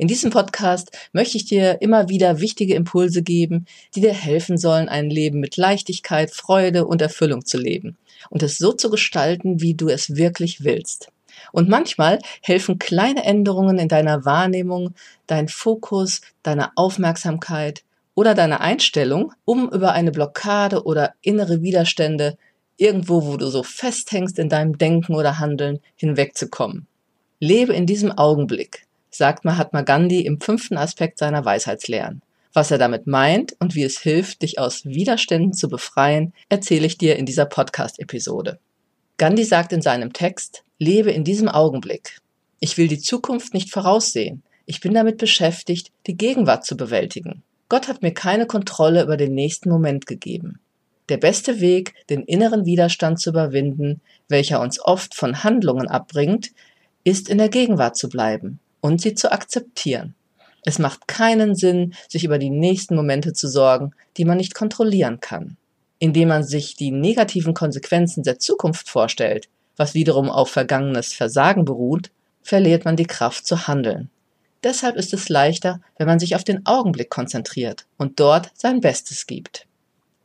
In diesem Podcast möchte ich dir immer wieder wichtige Impulse geben, die dir helfen sollen, ein Leben mit Leichtigkeit, Freude und Erfüllung zu leben und es so zu gestalten, wie du es wirklich willst. Und manchmal helfen kleine Änderungen in deiner Wahrnehmung, dein Fokus, deine Aufmerksamkeit oder deine Einstellung, um über eine Blockade oder innere Widerstände irgendwo, wo du so festhängst in deinem Denken oder Handeln, hinwegzukommen. Lebe in diesem Augenblick sagt Mahatma Gandhi im fünften Aspekt seiner Weisheitslehren. Was er damit meint und wie es hilft, dich aus Widerständen zu befreien, erzähle ich dir in dieser Podcast-Episode. Gandhi sagt in seinem Text, lebe in diesem Augenblick. Ich will die Zukunft nicht voraussehen. Ich bin damit beschäftigt, die Gegenwart zu bewältigen. Gott hat mir keine Kontrolle über den nächsten Moment gegeben. Der beste Weg, den inneren Widerstand zu überwinden, welcher uns oft von Handlungen abbringt, ist in der Gegenwart zu bleiben, und sie zu akzeptieren. Es macht keinen Sinn, sich über die nächsten Momente zu sorgen, die man nicht kontrollieren kann. Indem man sich die negativen Konsequenzen der Zukunft vorstellt, was wiederum auf vergangenes Versagen beruht, verliert man die Kraft zu handeln. Deshalb ist es leichter, wenn man sich auf den Augenblick konzentriert und dort sein Bestes gibt.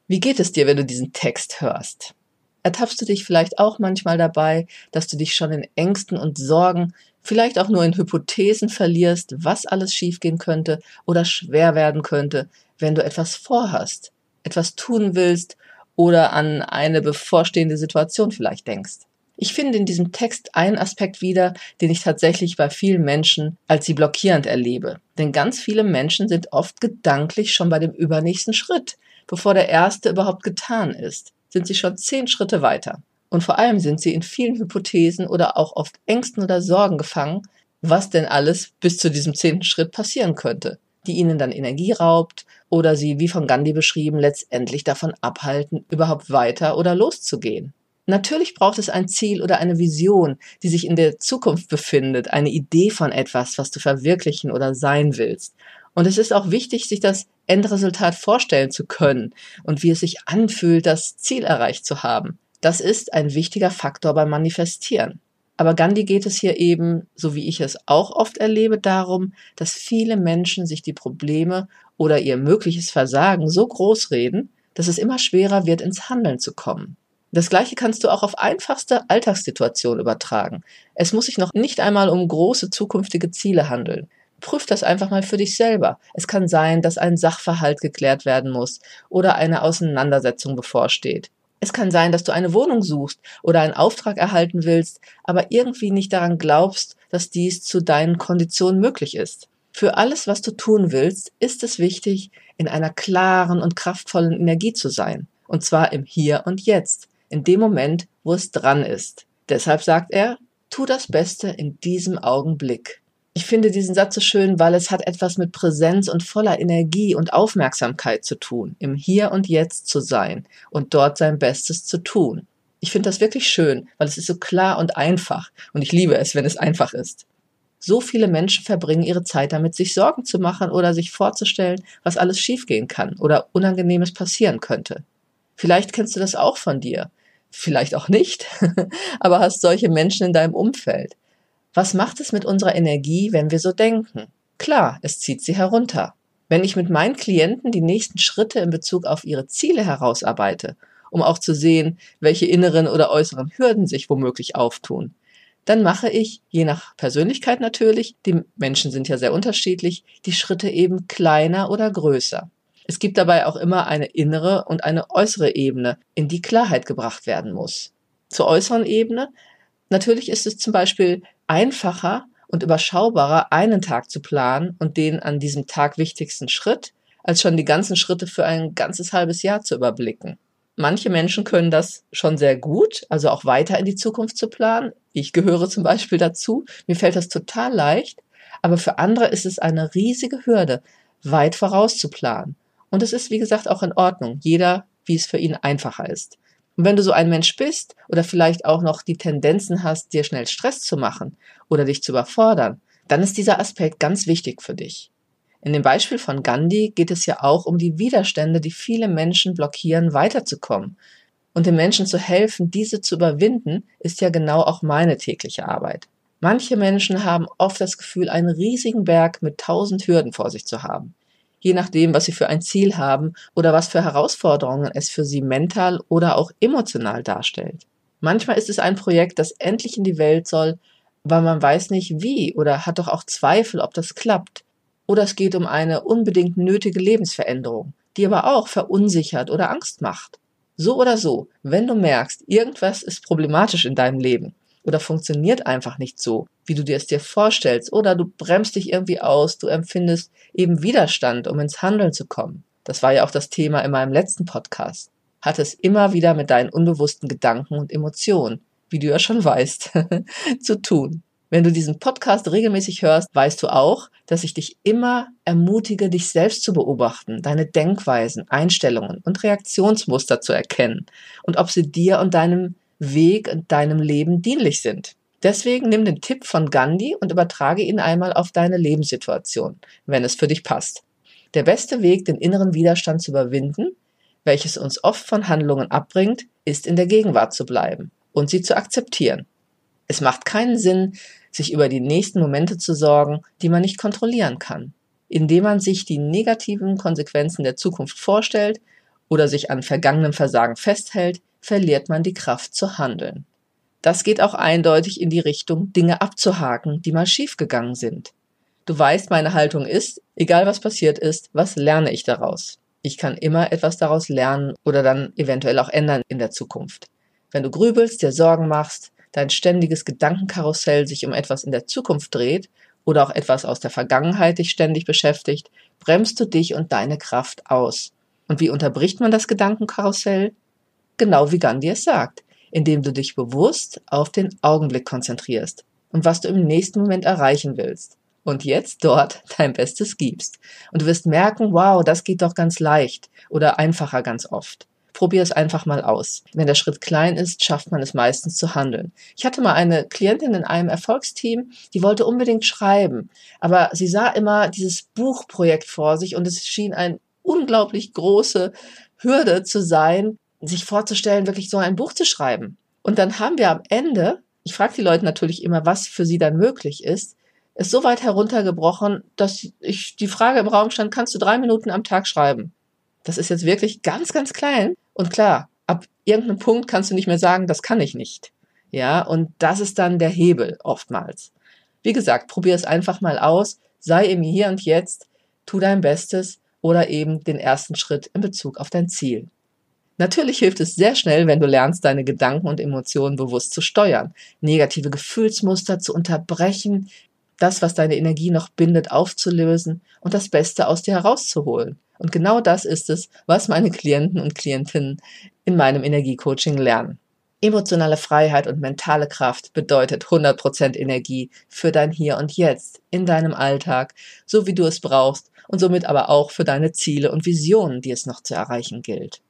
Wie geht es dir, wenn du diesen Text hörst? Ertappst du dich vielleicht auch manchmal dabei, dass du dich schon in Ängsten und Sorgen vielleicht auch nur in Hypothesen verlierst, was alles schiefgehen könnte oder schwer werden könnte, wenn du etwas vorhast, etwas tun willst oder an eine bevorstehende Situation vielleicht denkst. Ich finde in diesem Text einen Aspekt wieder, den ich tatsächlich bei vielen Menschen als sie blockierend erlebe. Denn ganz viele Menschen sind oft gedanklich schon bei dem übernächsten Schritt. Bevor der erste überhaupt getan ist, sind sie schon zehn Schritte weiter. Und vor allem sind sie in vielen Hypothesen oder auch oft Ängsten oder Sorgen gefangen, was denn alles bis zu diesem zehnten Schritt passieren könnte, die ihnen dann Energie raubt oder sie, wie von Gandhi beschrieben, letztendlich davon abhalten, überhaupt weiter oder loszugehen. Natürlich braucht es ein Ziel oder eine Vision, die sich in der Zukunft befindet, eine Idee von etwas, was du verwirklichen oder sein willst. Und es ist auch wichtig, sich das Endresultat vorstellen zu können und wie es sich anfühlt, das Ziel erreicht zu haben. Das ist ein wichtiger Faktor beim Manifestieren. Aber Gandhi geht es hier eben, so wie ich es auch oft erlebe, darum, dass viele Menschen sich die Probleme oder ihr mögliches Versagen so groß reden, dass es immer schwerer wird, ins Handeln zu kommen. Das Gleiche kannst du auch auf einfachste Alltagssituationen übertragen. Es muss sich noch nicht einmal um große zukünftige Ziele handeln. Prüf das einfach mal für dich selber. Es kann sein, dass ein Sachverhalt geklärt werden muss oder eine Auseinandersetzung bevorsteht. Es kann sein, dass du eine Wohnung suchst oder einen Auftrag erhalten willst, aber irgendwie nicht daran glaubst, dass dies zu deinen Konditionen möglich ist. Für alles, was du tun willst, ist es wichtig, in einer klaren und kraftvollen Energie zu sein. Und zwar im Hier und Jetzt, in dem Moment, wo es dran ist. Deshalb sagt er, tu das Beste in diesem Augenblick. Ich finde diesen Satz so schön, weil es hat etwas mit Präsenz und voller Energie und Aufmerksamkeit zu tun, im Hier und Jetzt zu sein und dort sein Bestes zu tun. Ich finde das wirklich schön, weil es ist so klar und einfach und ich liebe es, wenn es einfach ist. So viele Menschen verbringen ihre Zeit damit, sich Sorgen zu machen oder sich vorzustellen, was alles schiefgehen kann oder Unangenehmes passieren könnte. Vielleicht kennst du das auch von dir, vielleicht auch nicht, aber hast solche Menschen in deinem Umfeld. Was macht es mit unserer Energie, wenn wir so denken? Klar, es zieht sie herunter. Wenn ich mit meinen Klienten die nächsten Schritte in Bezug auf ihre Ziele herausarbeite, um auch zu sehen, welche inneren oder äußeren Hürden sich womöglich auftun, dann mache ich, je nach Persönlichkeit natürlich, die Menschen sind ja sehr unterschiedlich, die Schritte eben kleiner oder größer. Es gibt dabei auch immer eine innere und eine äußere Ebene, in die Klarheit gebracht werden muss. Zur äußeren Ebene Natürlich ist es zum Beispiel einfacher und überschaubarer, einen Tag zu planen und den an diesem Tag wichtigsten Schritt, als schon die ganzen Schritte für ein ganzes halbes Jahr zu überblicken. Manche Menschen können das schon sehr gut, also auch weiter in die Zukunft zu planen. Ich gehöre zum Beispiel dazu. Mir fällt das total leicht. Aber für andere ist es eine riesige Hürde, weit voraus zu planen. Und es ist, wie gesagt, auch in Ordnung. Jeder, wie es für ihn einfacher ist. Und wenn du so ein Mensch bist oder vielleicht auch noch die Tendenzen hast, dir schnell Stress zu machen oder dich zu überfordern, dann ist dieser Aspekt ganz wichtig für dich. In dem Beispiel von Gandhi geht es ja auch um die Widerstände, die viele Menschen blockieren, weiterzukommen. Und den Menschen zu helfen, diese zu überwinden, ist ja genau auch meine tägliche Arbeit. Manche Menschen haben oft das Gefühl, einen riesigen Berg mit tausend Hürden vor sich zu haben. Je nachdem, was sie für ein Ziel haben oder was für Herausforderungen es für sie mental oder auch emotional darstellt. Manchmal ist es ein Projekt, das endlich in die Welt soll, weil man weiß nicht wie oder hat doch auch Zweifel, ob das klappt. Oder es geht um eine unbedingt nötige Lebensveränderung, die aber auch verunsichert oder Angst macht. So oder so, wenn du merkst, irgendwas ist problematisch in deinem Leben oder funktioniert einfach nicht so, wie du dir es dir vorstellst, oder du bremst dich irgendwie aus, du empfindest eben Widerstand, um ins Handeln zu kommen. Das war ja auch das Thema in meinem letzten Podcast. Hat es immer wieder mit deinen unbewussten Gedanken und Emotionen, wie du ja schon weißt, zu tun. Wenn du diesen Podcast regelmäßig hörst, weißt du auch, dass ich dich immer ermutige, dich selbst zu beobachten, deine Denkweisen, Einstellungen und Reaktionsmuster zu erkennen und ob sie dir und deinem Weg deinem Leben dienlich sind. Deswegen nimm den Tipp von Gandhi und übertrage ihn einmal auf deine Lebenssituation, wenn es für dich passt. Der beste Weg, den inneren Widerstand zu überwinden, welches uns oft von Handlungen abbringt, ist in der Gegenwart zu bleiben und sie zu akzeptieren. Es macht keinen Sinn, sich über die nächsten Momente zu sorgen, die man nicht kontrollieren kann. Indem man sich die negativen Konsequenzen der Zukunft vorstellt oder sich an vergangenem Versagen festhält, verliert man die Kraft zu handeln. Das geht auch eindeutig in die Richtung, Dinge abzuhaken, die mal schiefgegangen sind. Du weißt, meine Haltung ist, egal was passiert ist, was lerne ich daraus? Ich kann immer etwas daraus lernen oder dann eventuell auch ändern in der Zukunft. Wenn du grübelst, dir Sorgen machst, dein ständiges Gedankenkarussell sich um etwas in der Zukunft dreht oder auch etwas aus der Vergangenheit dich ständig beschäftigt, bremst du dich und deine Kraft aus. Und wie unterbricht man das Gedankenkarussell? Genau wie Gandhi es sagt, indem du dich bewusst auf den Augenblick konzentrierst und was du im nächsten Moment erreichen willst. Und jetzt dort dein Bestes gibst. Und du wirst merken, wow, das geht doch ganz leicht oder einfacher ganz oft. Probier es einfach mal aus. Wenn der Schritt klein ist, schafft man es meistens zu handeln. Ich hatte mal eine Klientin in einem Erfolgsteam, die wollte unbedingt schreiben, aber sie sah immer dieses Buchprojekt vor sich und es schien eine unglaublich große Hürde zu sein, sich vorzustellen, wirklich so ein Buch zu schreiben. Und dann haben wir am Ende, ich frage die Leute natürlich immer, was für sie dann möglich ist, ist so weit heruntergebrochen, dass ich die Frage im Raum stand, kannst du drei Minuten am Tag schreiben? Das ist jetzt wirklich ganz, ganz klein. Und klar, ab irgendeinem Punkt kannst du nicht mehr sagen, das kann ich nicht. Ja, und das ist dann der Hebel oftmals. Wie gesagt, probier es einfach mal aus, sei im Hier und Jetzt, tu dein Bestes oder eben den ersten Schritt in Bezug auf dein Ziel. Natürlich hilft es sehr schnell, wenn du lernst, deine Gedanken und Emotionen bewusst zu steuern, negative Gefühlsmuster zu unterbrechen, das, was deine Energie noch bindet, aufzulösen und das Beste aus dir herauszuholen. Und genau das ist es, was meine Klienten und Klientinnen in meinem Energiecoaching lernen. Emotionale Freiheit und mentale Kraft bedeutet 100% Energie für dein Hier und Jetzt in deinem Alltag, so wie du es brauchst und somit aber auch für deine Ziele und Visionen, die es noch zu erreichen gilt.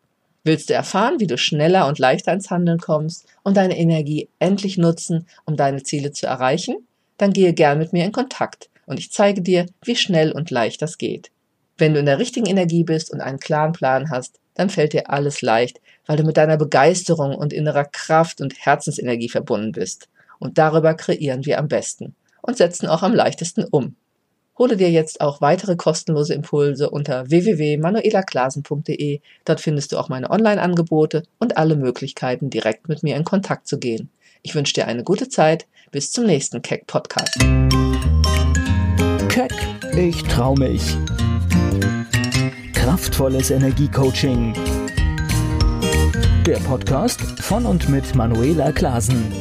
Willst du erfahren, wie du schneller und leichter ins Handeln kommst und deine Energie endlich nutzen, um deine Ziele zu erreichen? Dann gehe gern mit mir in Kontakt und ich zeige dir, wie schnell und leicht das geht. Wenn du in der richtigen Energie bist und einen klaren Plan hast, dann fällt dir alles leicht, weil du mit deiner Begeisterung und innerer Kraft und Herzensenergie verbunden bist. Und darüber kreieren wir am besten und setzen auch am leichtesten um. Hole dir jetzt auch weitere kostenlose Impulse unter www.manuelaklasen.de. Dort findest du auch meine Online-Angebote und alle Möglichkeiten, direkt mit mir in Kontakt zu gehen. Ich wünsche dir eine gute Zeit. Bis zum nächsten Keck Podcast. Keck, ich trau mich. Kraftvolles Energiecoaching. Der Podcast von und mit Manuela Klasen.